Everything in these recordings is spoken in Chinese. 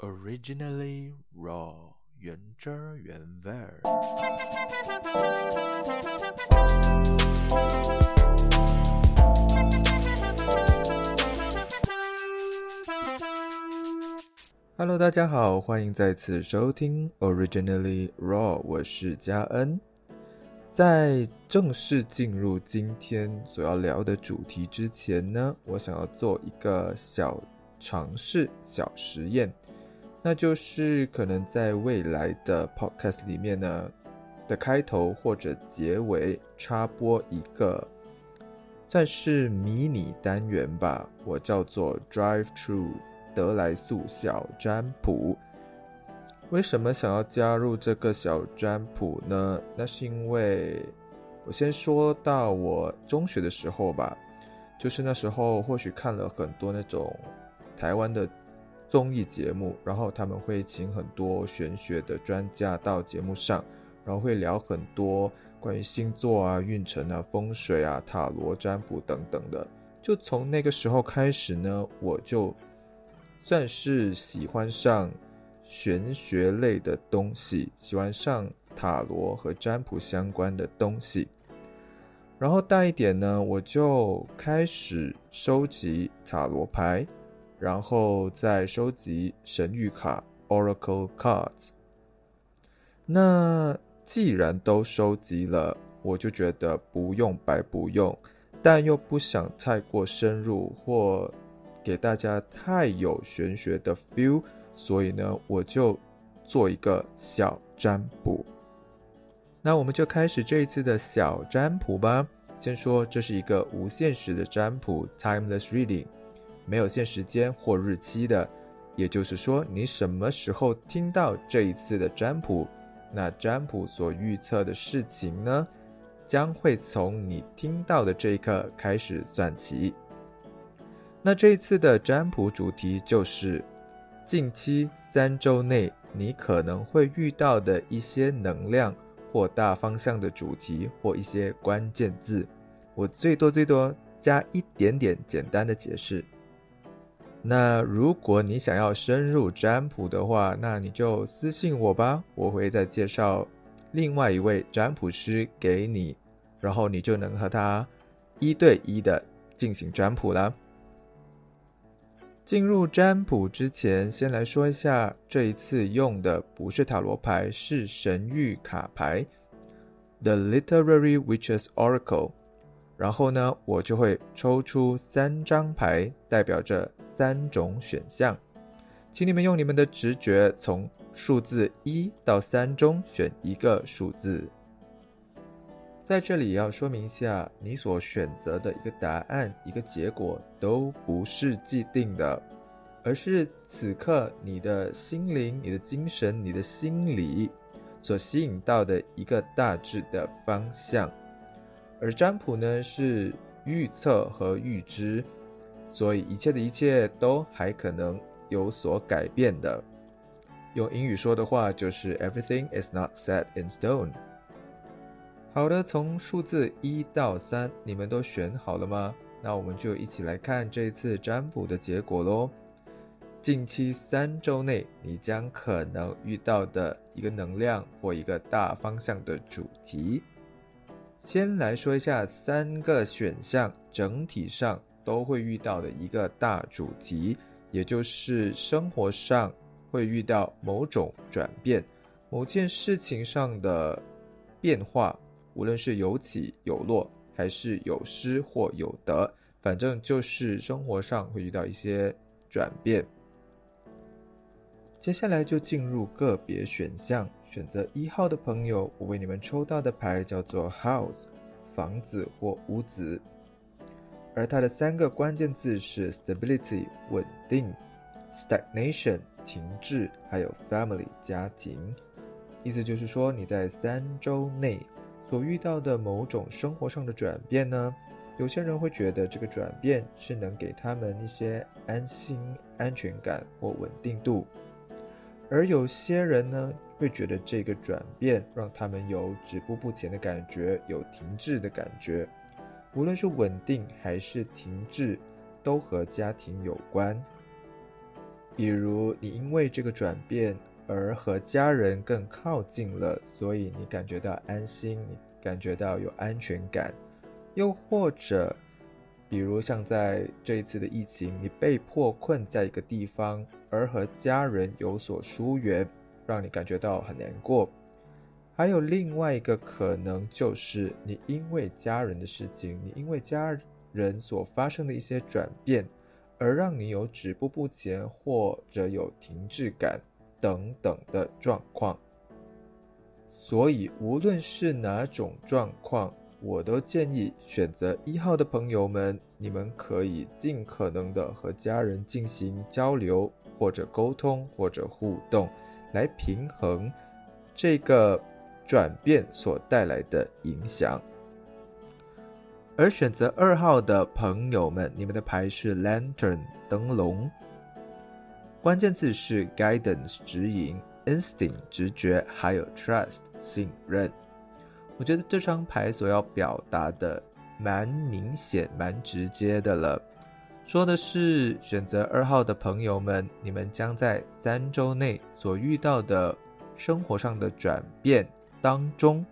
Originally raw，原汁儿原味儿。Hello，大家好，欢迎再次收听 Originally raw，我是嘉恩。在正式进入今天所要聊的主题之前呢，我想要做一个小尝试、小实验，那就是可能在未来的 podcast 里面呢的开头或者结尾插播一个算是迷你单元吧，我叫做 Drive Through 德莱素小占卜。为什么想要加入这个小占卜呢？那是因为我先说到我中学的时候吧，就是那时候或许看了很多那种台湾的综艺节目，然后他们会请很多玄学的专家到节目上，然后会聊很多关于星座啊、运程啊、风水啊、塔罗占卜等等的。就从那个时候开始呢，我就算是喜欢上。玄学类的东西，喜欢上塔罗和占卜相关的东西。然后大一点呢，我就开始收集塔罗牌，然后再收集神谕卡 （Oracle Cards）。那既然都收集了，我就觉得不用白不用，但又不想太过深入或给大家太有玄学的 feel。所以呢，我就做一个小占卜。那我们就开始这一次的小占卜吧。先说这是一个无限时的占卜 （timeless reading），没有限时间或日期的。也就是说，你什么时候听到这一次的占卜，那占卜所预测的事情呢，将会从你听到的这一刻开始算起。那这一次的占卜主题就是。近期三周内，你可能会遇到的一些能量或大方向的主题或一些关键字，我最多最多加一点点简单的解释。那如果你想要深入占卜的话，那你就私信我吧，我会再介绍另外一位占卜师给你，然后你就能和他一对一的进行占卜了。进入占卜之前，先来说一下，这一次用的不是塔罗牌，是神谕卡牌，The Literary Witch's Oracle。然后呢，我就会抽出三张牌，代表着三种选项，请你们用你们的直觉，从数字一到三中选一个数字。在这里要说明一下，你所选择的一个答案、一个结果都不是既定的，而是此刻你的心灵、你的精神、你的心理所吸引到的一个大致的方向。而占卜呢，是预测和预知，所以一切的一切都还可能有所改变的。用英语说的话，就是 “Everything is not set in stone”。好的，从数字一到三，你们都选好了吗？那我们就一起来看这次占卜的结果喽。近期三周内，你将可能遇到的一个能量或一个大方向的主题。先来说一下三个选项整体上都会遇到的一个大主题，也就是生活上会遇到某种转变，某件事情上的变化。无论是有起有落，还是有失或有得，反正就是生活上会遇到一些转变。接下来就进入个别选项，选择一号的朋友，我为你们抽到的牌叫做 House，房子或屋子，而它的三个关键字是 Stability 稳定，Stagnation 停滞，还有 Family 家庭。意思就是说你在三周内。所遇到的某种生活上的转变呢，有些人会觉得这个转变是能给他们一些安心、安全感或稳定度，而有些人呢会觉得这个转变让他们有止步不前的感觉，有停滞的感觉。无论是稳定还是停滞，都和家庭有关。比如你因为这个转变而和家人更靠近了，所以你感觉到安心，你感觉到有安全感。又或者，比如像在这一次的疫情，你被迫困在一个地方，而和家人有所疏远，让你感觉到很难过。还有另外一个可能，就是你因为家人的事情，你因为家人所发生的一些转变，而让你有止步不前，或者有停滞感等等的状况。所以，无论是哪种状况，我都建议选择一号的朋友们，你们可以尽可能的和家人进行交流，或者沟通，或者互动，来平衡这个转变所带来的影响。而选择二号的朋友们，你们的牌是 Lantern 灯笼，关键字是 Guidance 指引，Instinct 直觉，还有 Trust 信任。我觉得这张牌所要表达的蛮明显、蛮直接的了，说的是选择二号的朋友们，你们将在三周内所遇到的生活上的转变当中，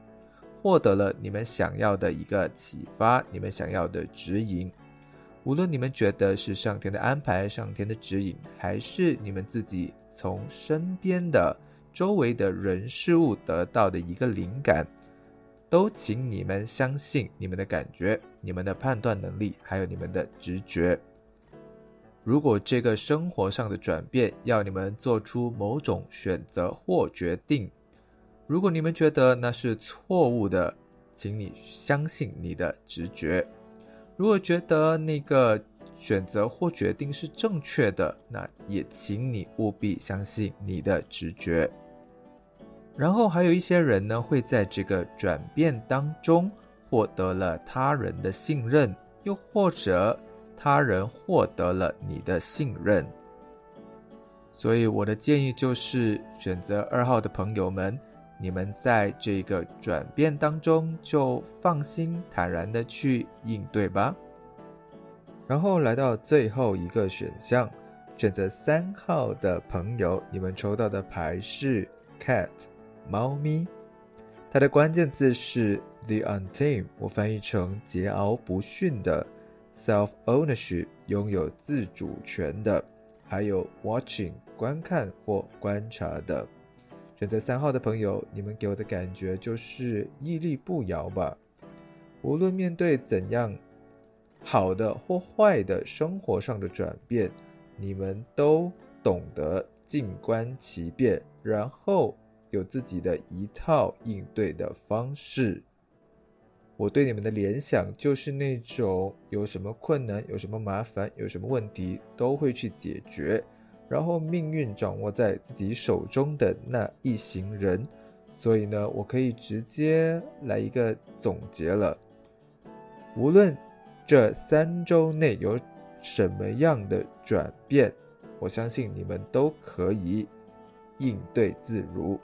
获得了你们想要的一个启发，你们想要的指引。无论你们觉得是上天的安排、上天的指引，还是你们自己从身边的周围的人事物得到的一个灵感。都请你们相信你们的感觉、你们的判断能力，还有你们的直觉。如果这个生活上的转变要你们做出某种选择或决定，如果你们觉得那是错误的，请你相信你的直觉；如果觉得那个选择或决定是正确的，那也请你务必相信你的直觉。然后还有一些人呢，会在这个转变当中获得了他人的信任，又或者他人获得了你的信任。所以我的建议就是，选择二号的朋友们，你们在这个转变当中就放心坦然的去应对吧。然后来到最后一个选项，选择三号的朋友，你们抽到的牌是 Cat。猫咪，它的关键字是 the untamed，我翻译成桀骜不驯的；self ownership，拥有自主权的；还有 watching，观看或观察的。选择三号的朋友，你们给我的感觉就是屹立不摇吧。无论面对怎样好的或坏的生活上的转变，你们都懂得静观其变，然后。有自己的一套应对的方式。我对你们的联想就是那种有什么困难、有什么麻烦、有什么问题都会去解决，然后命运掌握在自己手中的那一行人。所以呢，我可以直接来一个总结了。无论这三周内有什么样的转变，我相信你们都可以应对自如。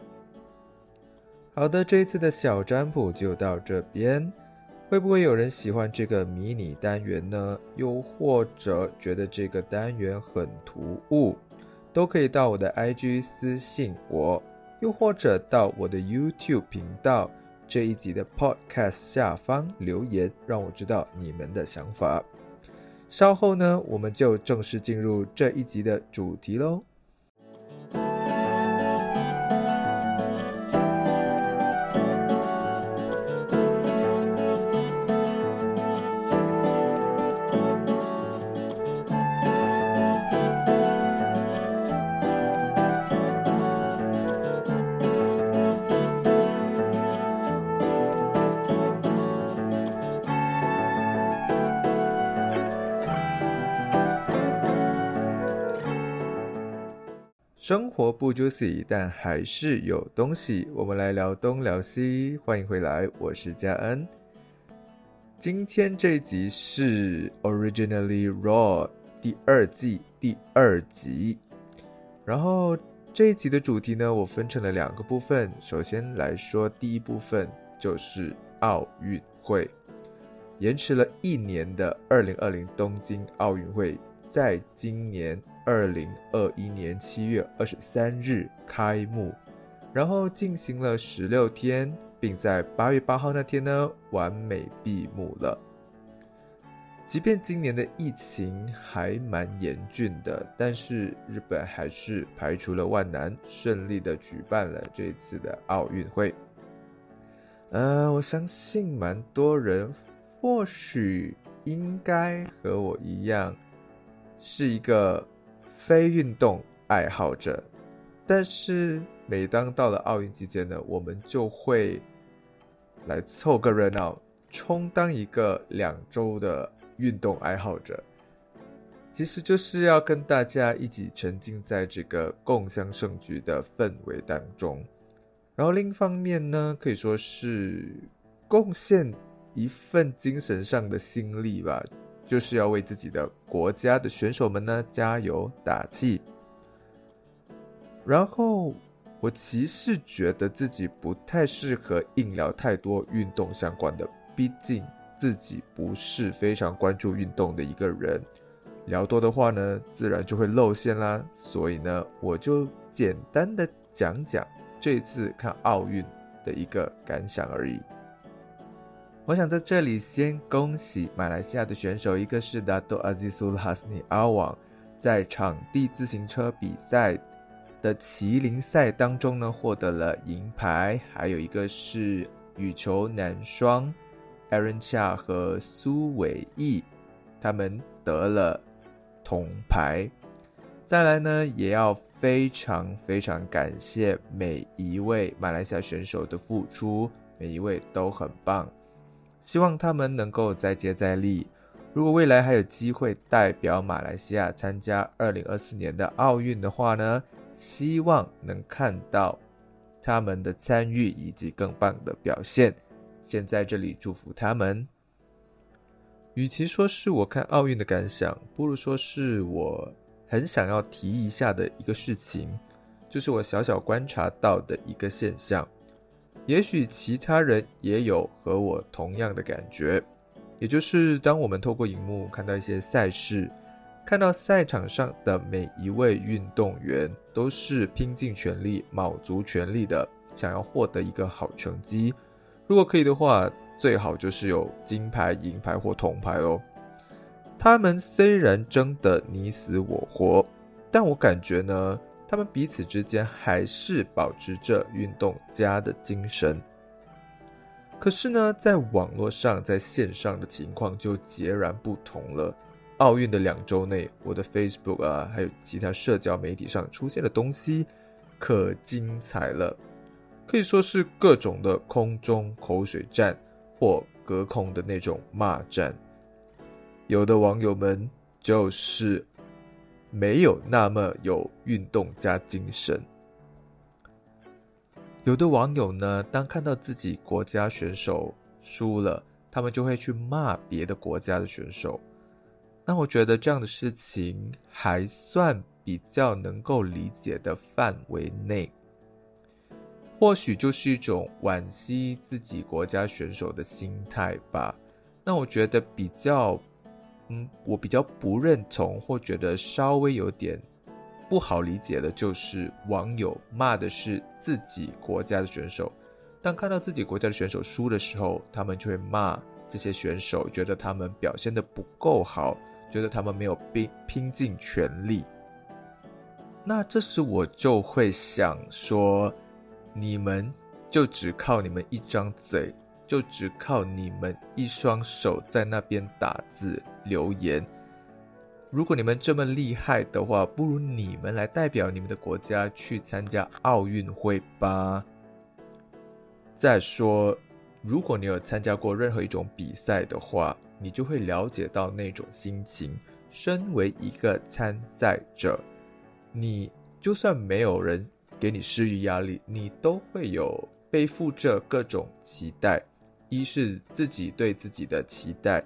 好的，这一次的小占卜就到这边。会不会有人喜欢这个迷你单元呢？又或者觉得这个单元很突兀，都可以到我的 IG 私信我，又或者到我的 YouTube 频道这一集的 Podcast 下方留言，让我知道你们的想法。稍后呢，我们就正式进入这一集的主题喽。不 juicy，但还是有东西。我们来聊东聊西，欢迎回来，我是嘉恩。今天这一集是 Originally Raw 第二季第二集。然后这一集的主题呢，我分成了两个部分。首先来说，第一部分就是奥运会，延迟了一年的二零二零东京奥运会，在今年。二零二一年七月二十三日开幕，然后进行了十六天，并在八月八号那天呢完美闭幕了。即便今年的疫情还蛮严峻的，但是日本还是排除了万难，顺利的举办了这次的奥运会。呃，我相信蛮多人或许应该和我一样，是一个非运动爱好者，但是每当到了奥运期间呢，我们就会来凑个热闹，充当一个两周的。运动爱好者，其实就是要跟大家一起沉浸在这个共襄盛举的氛围当中。然后另一方面呢，可以说是贡献一份精神上的心力吧，就是要为自己的国家的选手们呢加油打气。然后我其实觉得自己不太适合硬聊太多运动相关的，毕竟。自己不是非常关注运动的一个人，聊多的话呢，自然就会露馅啦。所以呢，我就简单的讲讲这次看奥运的一个感想而已。我想在这里先恭喜马来西亚的选手，一个是达多阿兹苏哈斯尼阿旺，在场地自行车比赛的麒麟赛当中呢获得了银牌，还有一个是羽球男双。Aaron Chia 和苏伟毅，他们得了铜牌。再来呢，也要非常非常感谢每一位马来西亚选手的付出，每一位都很棒。希望他们能够再接再厉。如果未来还有机会代表马来西亚参加二零二四年的奥运的话呢，希望能看到他们的参与以及更棒的表现。先在这里祝福他们。与其说是我看奥运的感想，不如说是我很想要提一下的一个事情，就是我小小观察到的一个现象。也许其他人也有和我同样的感觉，也就是当我们透过荧幕看到一些赛事，看到赛场上的每一位运动员都是拼尽全力、卯足全力的，想要获得一个好成绩。如果可以的话，最好就是有金牌、银牌或铜牌哦。他们虽然争得你死我活，但我感觉呢，他们彼此之间还是保持着运动家的精神。可是呢，在网络上、在线上的情况就截然不同了。奥运的两周内，我的 Facebook 啊，还有其他社交媒体上出现的东西，可精彩了。可以说是各种的空中口水战，或隔空的那种骂战。有的网友们就是没有那么有运动加精神。有的网友呢，当看到自己国家选手输了，他们就会去骂别的国家的选手。那我觉得这样的事情还算比较能够理解的范围内。或许就是一种惋惜自己国家选手的心态吧。那我觉得比较，嗯，我比较不认同或觉得稍微有点不好理解的，就是网友骂的是自己国家的选手，当看到自己国家的选手输的时候，他们就会骂这些选手，觉得他们表现的不够好，觉得他们没有拼拼尽全力。那这时我就会想说。你们就只靠你们一张嘴，就只靠你们一双手在那边打字留言。如果你们这么厉害的话，不如你们来代表你们的国家去参加奥运会吧。再说，如果你有参加过任何一种比赛的话，你就会了解到那种心情。身为一个参赛者，你就算没有人。给你施予压力，你都会有背负着各种期待，一是自己对自己的期待，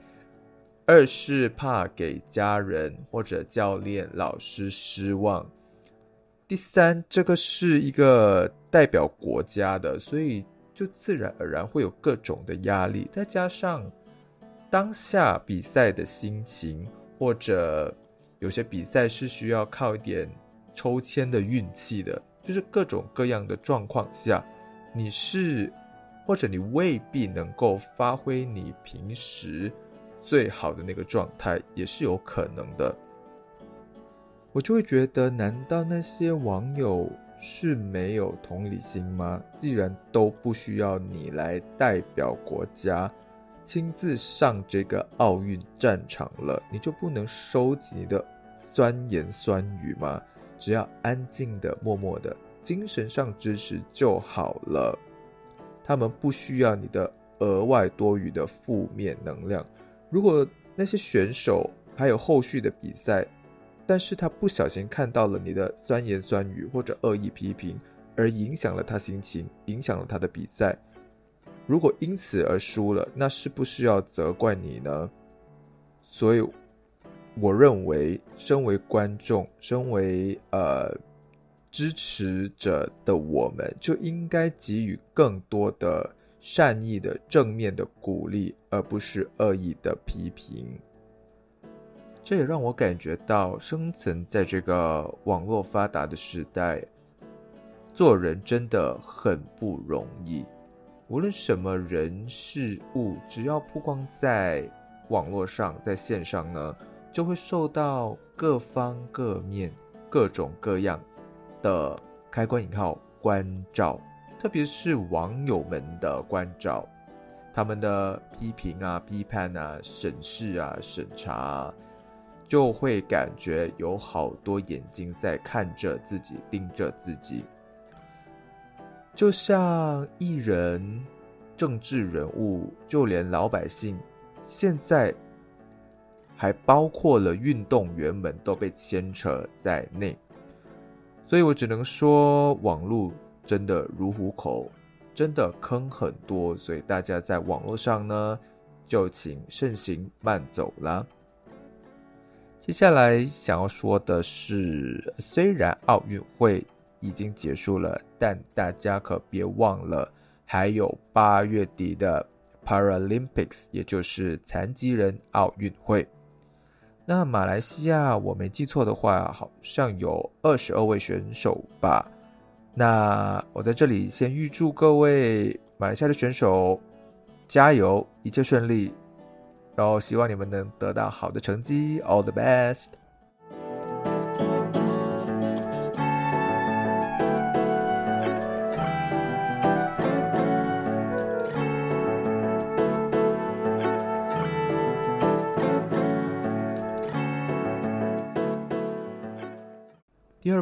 二是怕给家人或者教练、老师失望，第三，这个是一个代表国家的，所以就自然而然会有各种的压力，再加上当下比赛的心情或者有些比赛是需要靠一点抽签的运气的，就是各种各样的状况下，你是或者你未必能够发挥你平时最好的那个状态，也是有可能的。我就会觉得，难道那些网友是没有同理心吗？既然都不需要你来代表国家，亲自上这个奥运战场了，你就不能收集你的酸言酸语吗？只要安静的、默默的，精神上支持就好了。他们不需要你的额外多余的负面能量。如果那些选手还有后续的比赛，但是他不小心看到了你的酸言酸语或者恶意批评，而影响了他心情，影响了他的比赛。如果因此而输了，那是不是要责怪你呢？所以，我认为，身为观众，身为呃支持者的我们，就应该给予更多的善意的正面的鼓励，而不是恶意的批评。这也让我感觉到，生存在这个网络发达的时代，做人真的很不容易。无论什么人事物，只要曝光在网络上，在线上呢，就会受到各方各面、各种各样的开关引号关照，特别是网友们的关照，他们的批评啊、批判啊、审视啊、审查。就会感觉有好多眼睛在看着自己，盯着自己，就像艺人、政治人物，就连老百姓，现在还包括了运动员们都被牵扯在内。所以我只能说，网络真的如虎口，真的坑很多，所以大家在网络上呢，就请慎行慢走啦。接下来想要说的是，虽然奥运会已经结束了，但大家可别忘了，还有八月底的 Paralympics，也就是残疾人奥运会。那马来西亚，我没记错的话，好像有二十二位选手吧？那我在这里先预祝各位马来西亚的选手加油，一切顺利。然后希望你们能得到好的成绩，All the best。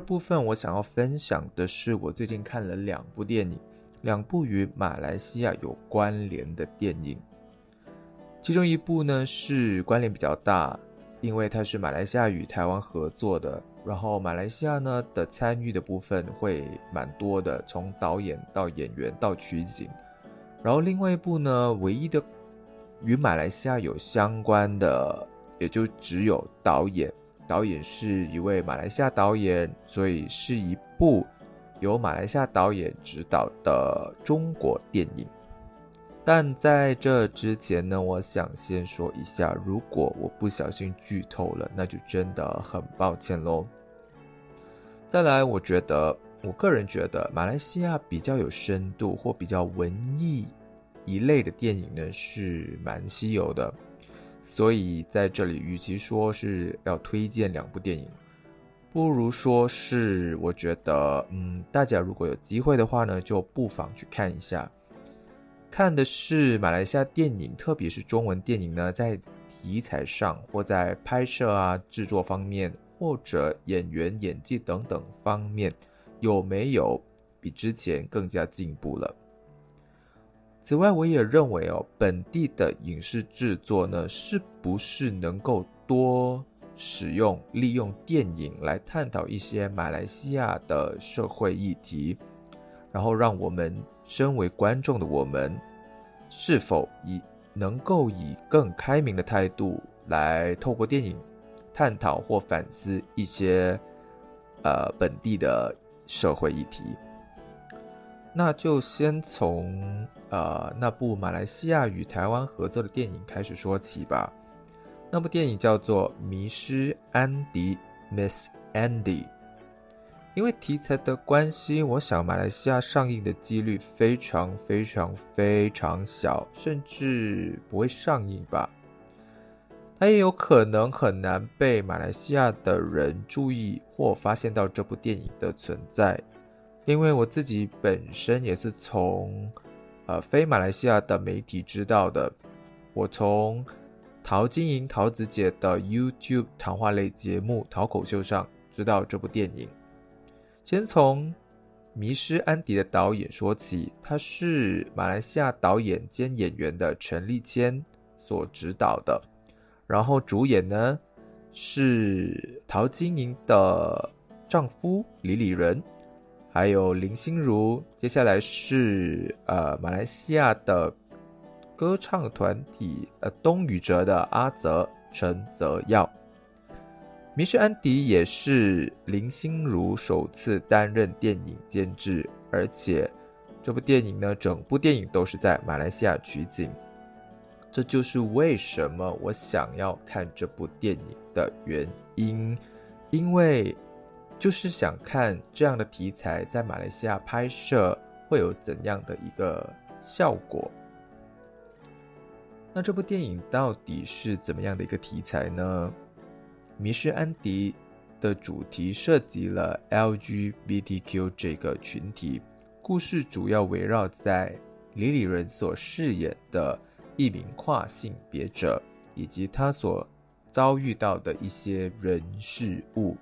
部分，我想要分享的是，我最近看了两部电影，两部与马来西亚有关联的电影。其中一部呢是关联比较大，因为它是马来西亚与台湾合作的，然后马来西亚呢的参与的部分会蛮多的，从导演到演员到取景。然后另外一部呢，唯一的与马来西亚有相关的，也就只有导演，导演是一位马来西亚导演，所以是一部由马来西亚导演执导的中国电影。但在这之前呢，我想先说一下，如果我不小心剧透了，那就真的很抱歉喽。再来，我觉得，我个人觉得，马来西亚比较有深度或比较文艺一类的电影呢，是蛮稀有的。所以在这里，与其说是要推荐两部电影，不如说是我觉得，嗯，大家如果有机会的话呢，就不妨去看一下。看的是马来西亚电影，特别是中文电影呢，在题材上或在拍摄啊、制作方面，或者演员演技等等方面，有没有比之前更加进步了？此外，我也认为哦，本地的影视制作呢，是不是能够多使用、利用电影来探讨一些马来西亚的社会议题，然后让我们。身为观众的我们，是否以能够以更开明的态度来透过电影探讨或反思一些呃本地的社会议题？那就先从呃那部马来西亚与台湾合作的电影开始说起吧。那部电影叫做《迷失安迪》（Miss Andy）。因为题材的关系，我想马来西亚上映的几率非常非常非常小，甚至不会上映吧。它也有可能很难被马来西亚的人注意或发现到这部电影的存在。因为我自己本身也是从呃非马来西亚的媒体知道的，我从陶晶莹陶子姐的 YouTube 谈话类节目《讨口秀》上知道这部电影。先从《迷失安迪》的导演说起，他是马来西亚导演兼演员的陈立谦所指导的。然后主演呢是陶晶莹的丈夫李李仁，还有林心如。接下来是呃马来西亚的歌唱团体呃东宇哲的阿泽陈泽耀。《迷失安迪》也是林心如首次担任电影监制，而且这部电影呢，整部电影都是在马来西亚取景。这就是为什么我想要看这部电影的原因，因为就是想看这样的题材在马来西亚拍摄会有怎样的一个效果。那这部电影到底是怎么样的一个题材呢？《迷失安迪》的主题涉及了 LGBTQ 这个群体，故事主要围绕在李李仁所饰演的一名跨性别者，以及他所遭遇到的一些人事物。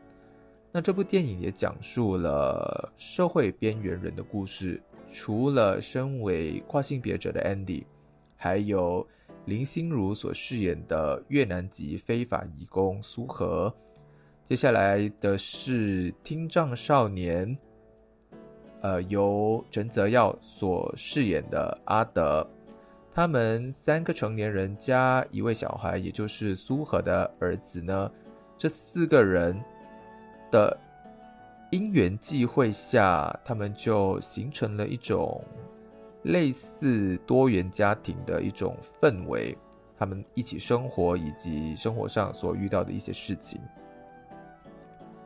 那这部电影也讲述了社会边缘人的故事，除了身为跨性别者的 Andy，还有。林心如所饰演的越南籍非法移工苏和，接下来的是听障少年，呃，由陈泽耀所饰演的阿德，他们三个成年人加一位小孩，也就是苏和的儿子呢，这四个人的因缘际会下，他们就形成了一种。类似多元家庭的一种氛围，他们一起生活以及生活上所遇到的一些事情。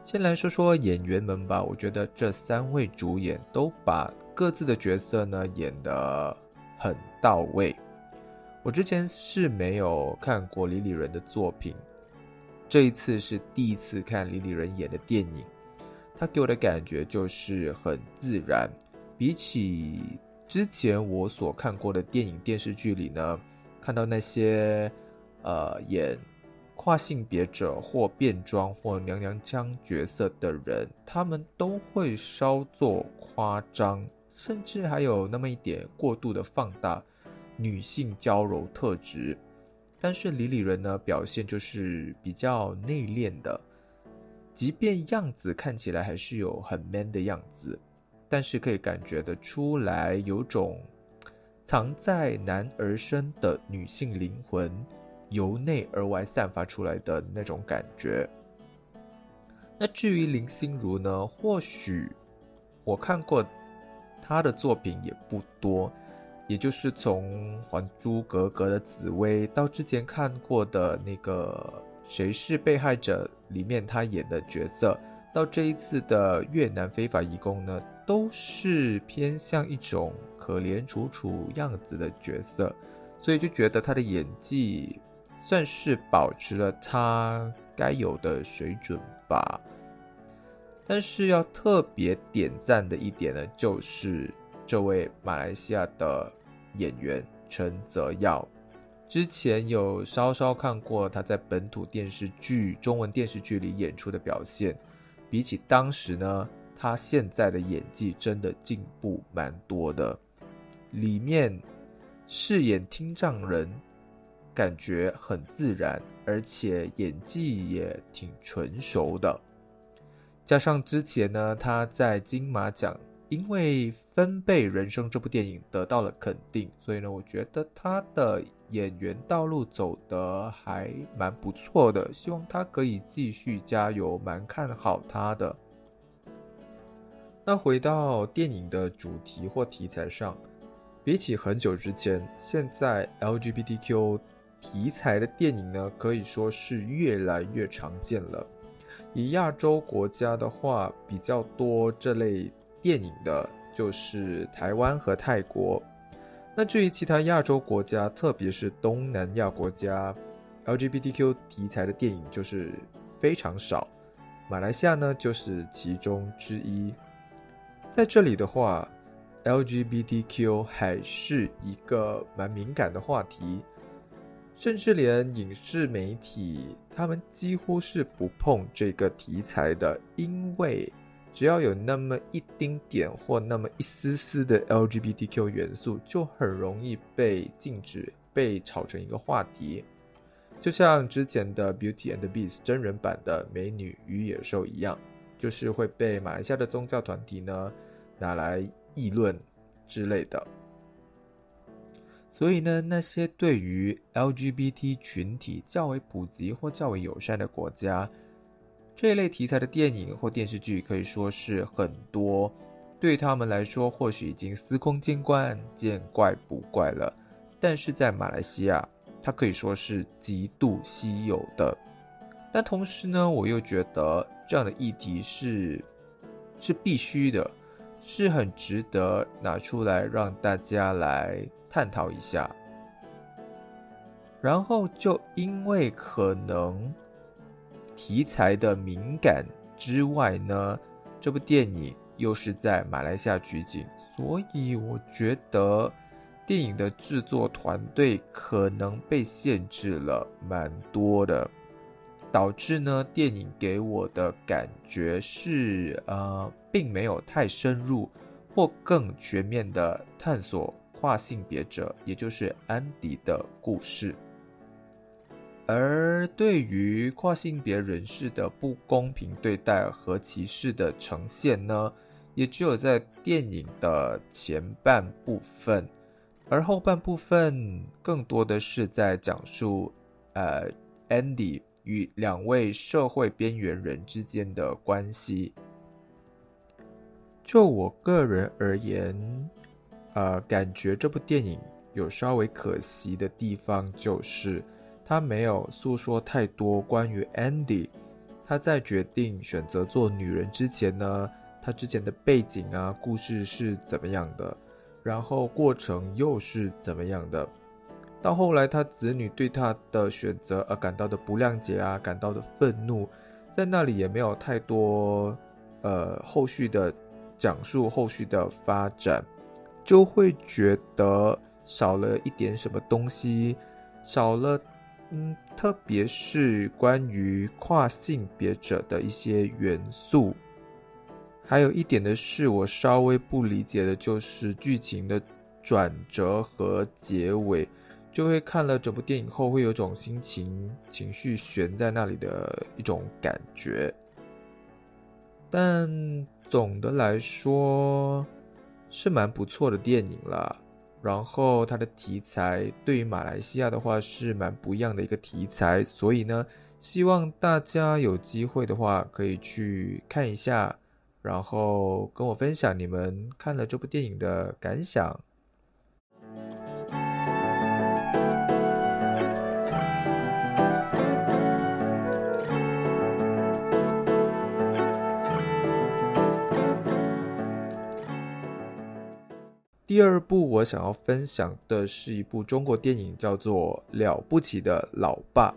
先来说说演员们吧，我觉得这三位主演都把各自的角色呢演得很到位。我之前是没有看过李李仁的作品，这一次是第一次看李李仁演的电影，他给我的感觉就是很自然，比起。之前我所看过的电影电视剧里呢，看到那些呃演跨性别者或变装或娘娘腔角色的人，他们都会稍作夸张，甚至还有那么一点过度的放大女性娇柔特质。但是李李仁呢，表现就是比较内敛的，即便样子看起来还是有很 man 的样子。但是可以感觉得出来，有种藏在男儿身的女性灵魂由内而外散发出来的那种感觉。那至于林心如呢？或许我看过她的作品也不多，也就是从《还珠格格》的紫薇到之前看过的那个《谁是被害者》里面她演的角色，到这一次的越南非法移工呢。都是偏向一种可怜楚楚样子的角色，所以就觉得他的演技算是保持了他该有的水准吧。但是要特别点赞的一点呢，就是这位马来西亚的演员陈泽耀，之前有稍稍看过他在本土电视剧、中文电视剧里演出的表现，比起当时呢。他现在的演技真的进步蛮多的，里面饰演听障人，感觉很自然，而且演技也挺纯熟的。加上之前呢，他在金马奖因为《分贝人生》这部电影得到了肯定，所以呢，我觉得他的演员道路走得还蛮不错的。希望他可以继续加油，蛮看好他的。那回到电影的主题或题材上，比起很久之前，现在 LGBTQ 题材的电影呢，可以说是越来越常见了。以亚洲国家的话，比较多这类电影的就是台湾和泰国。那至于其他亚洲国家，特别是东南亚国家，LGBTQ 题材的电影就是非常少。马来西亚呢，就是其中之一。在这里的话，LGBTQ 还是一个蛮敏感的话题，甚至连影视媒体他们几乎是不碰这个题材的，因为。只要有那么一丁点或那么一丝丝的 LGBTQ 元素，就很容易被禁止、被炒成一个话题。就像之前的《Beauty and the Beast》真人版的《美女与野兽》一样，就是会被马来西亚的宗教团体呢拿来议论之类的。所以呢，那些对于 LGBT 群体较为普及或较为友善的国家。这一类题材的电影或电视剧可以说是很多，对他们来说或许已经司空见惯、见怪不怪了。但是在马来西亚，它可以说是极度稀有的。但同时呢，我又觉得这样的议题是是必须的，是很值得拿出来让大家来探讨一下。然后就因为可能。题材的敏感之外呢，这部电影又是在马来西亚取景，所以我觉得电影的制作团队可能被限制了蛮多的，导致呢电影给我的感觉是呃，并没有太深入或更全面的探索跨性别者，也就是安迪的故事。而对于跨性别人士的不公平对待和歧视的呈现呢，也只有在电影的前半部分，而后半部分更多的是在讲述，呃，Andy 与两位社会边缘人之间的关系。就我个人而言，呃，感觉这部电影有稍微可惜的地方就是。他没有诉说太多关于 Andy，他在决定选择做女人之前呢，他之前的背景啊、故事是怎么样的，然后过程又是怎么样的，到后来他子女对他的选择而感到的不谅解啊、感到的愤怒，在那里也没有太多呃后续的讲述、后续的发展，就会觉得少了一点什么东西，少了。嗯，特别是关于跨性别者的一些元素，还有一点的是，我稍微不理解的就是剧情的转折和结尾，就会看了整部电影后会有种心情情绪悬在那里的一种感觉。但总的来说，是蛮不错的电影啦。然后它的题材对于马来西亚的话是蛮不一样的一个题材，所以呢，希望大家有机会的话可以去看一下，然后跟我分享你们看了这部电影的感想。第二部我想要分享的是一部中国电影，叫做《了不起的老爸》。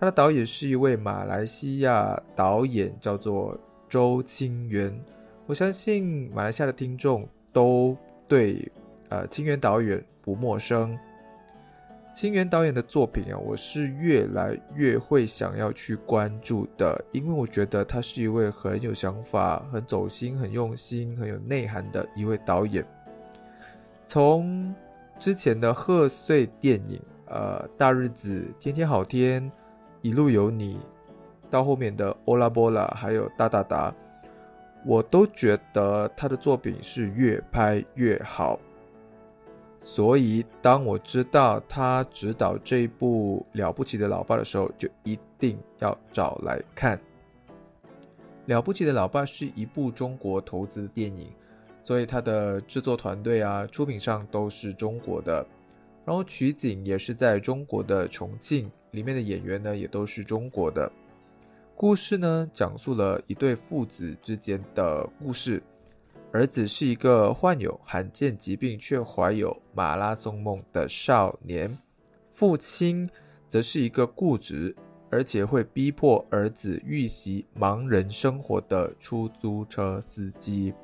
他的导演是一位马来西亚导演，叫做周清源。我相信马来西亚的听众都对呃清源导演不陌生。清源导演的作品啊，我是越来越会想要去关注的，因为我觉得他是一位很有想法、很走心、很用心、很有内涵的一位导演。从之前的贺岁电影，呃，大日子、天天好天、一路有你，到后面的欧拉波拉，还有大大达，我都觉得他的作品是越拍越好。所以，当我知道他执导这一部《了不起的老爸》的时候，就一定要找来看。《了不起的老爸》是一部中国投资电影。所以它的制作团队啊，出品上都是中国的，然后取景也是在中国的重庆，里面的演员呢也都是中国的。故事呢讲述了一对父子之间的故事，儿子是一个患有罕见疾病却怀有马拉松梦的少年，父亲则是一个固执而且会逼迫儿子预习盲人生活的出租车司机。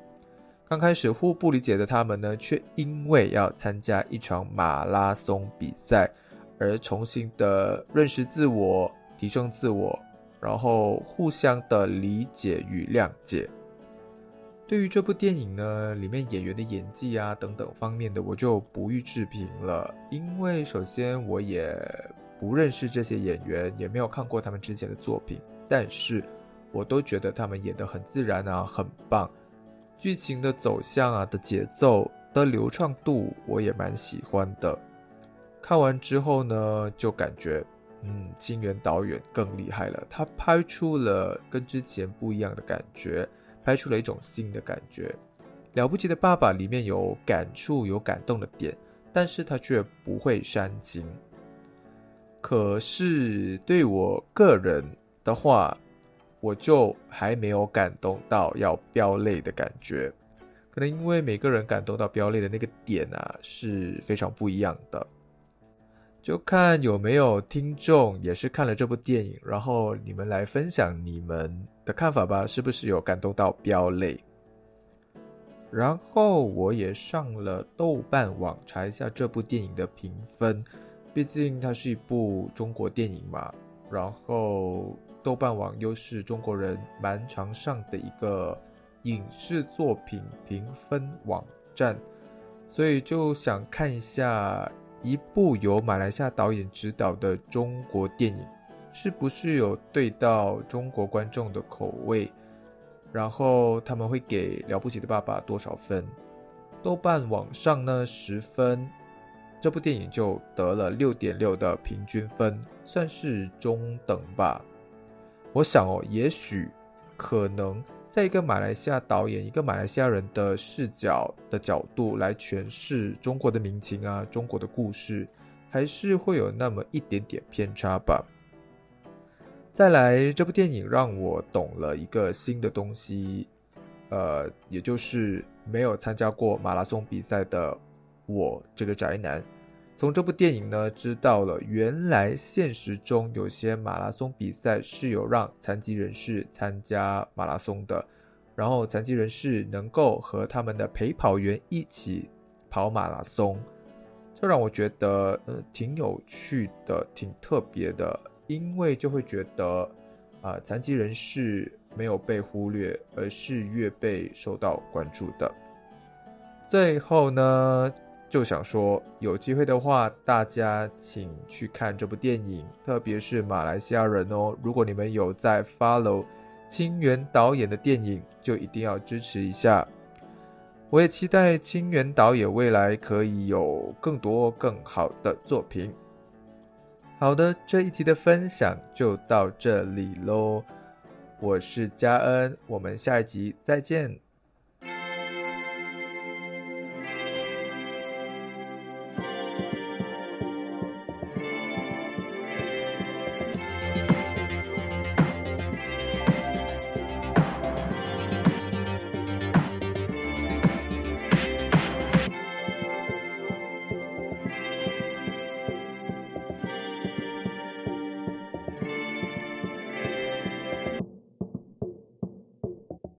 刚开始互不理解的他们呢，却因为要参加一场马拉松比赛，而重新的认识自我、提升自我，然后互相的理解与谅解。对于这部电影呢，里面演员的演技啊等等方面的，我就不予置评了，因为首先我也不认识这些演员，也没有看过他们之前的作品，但是我都觉得他们演得很自然啊，很棒。剧情的走向啊，的节奏的流畅度，我也蛮喜欢的。看完之后呢，就感觉，嗯，金元导演更厉害了。他拍出了跟之前不一样的感觉，拍出了一种新的感觉。了不起的爸爸里面有感触、有感动的点，但是他却不会煽情。可是对我个人的话，我就还没有感动到要飙泪的感觉，可能因为每个人感动到飙泪的那个点啊是非常不一样的，就看有没有听众也是看了这部电影，然后你们来分享你们的看法吧，是不是有感动到飙泪？然后我也上了豆瓣网查一下这部电影的评分，毕竟它是一部中国电影嘛，然后。豆瓣网又是中国人蛮常上的一个影视作品评分网站，所以就想看一下一部由马来西亚导演执导的中国电影是不是有对到中国观众的口味，然后他们会给《了不起的爸爸》多少分？豆瓣网上呢十分，这部电影就得了六点六的平均分，算是中等吧。我想哦，也许可能在一个马来西亚导演、一个马来西亚人的视角的角度来诠释中国的民情啊，中国的故事，还是会有那么一点点偏差吧。再来，这部电影让我懂了一个新的东西，呃，也就是没有参加过马拉松比赛的我这个宅男。从这部电影呢，知道了原来现实中有些马拉松比赛是有让残疾人士参加马拉松的，然后残疾人士能够和他们的陪跑员一起跑马拉松，这让我觉得呃挺有趣的，挺特别的，因为就会觉得啊残疾人士没有被忽略，而是越被受到关注的。最后呢。就想说，有机会的话，大家请去看这部电影，特别是马来西亚人哦。如果你们有在 follow 清源导演的电影，就一定要支持一下。我也期待清源导演未来可以有更多更好的作品。好的，这一集的分享就到这里喽。我是嘉恩，我们下一集再见。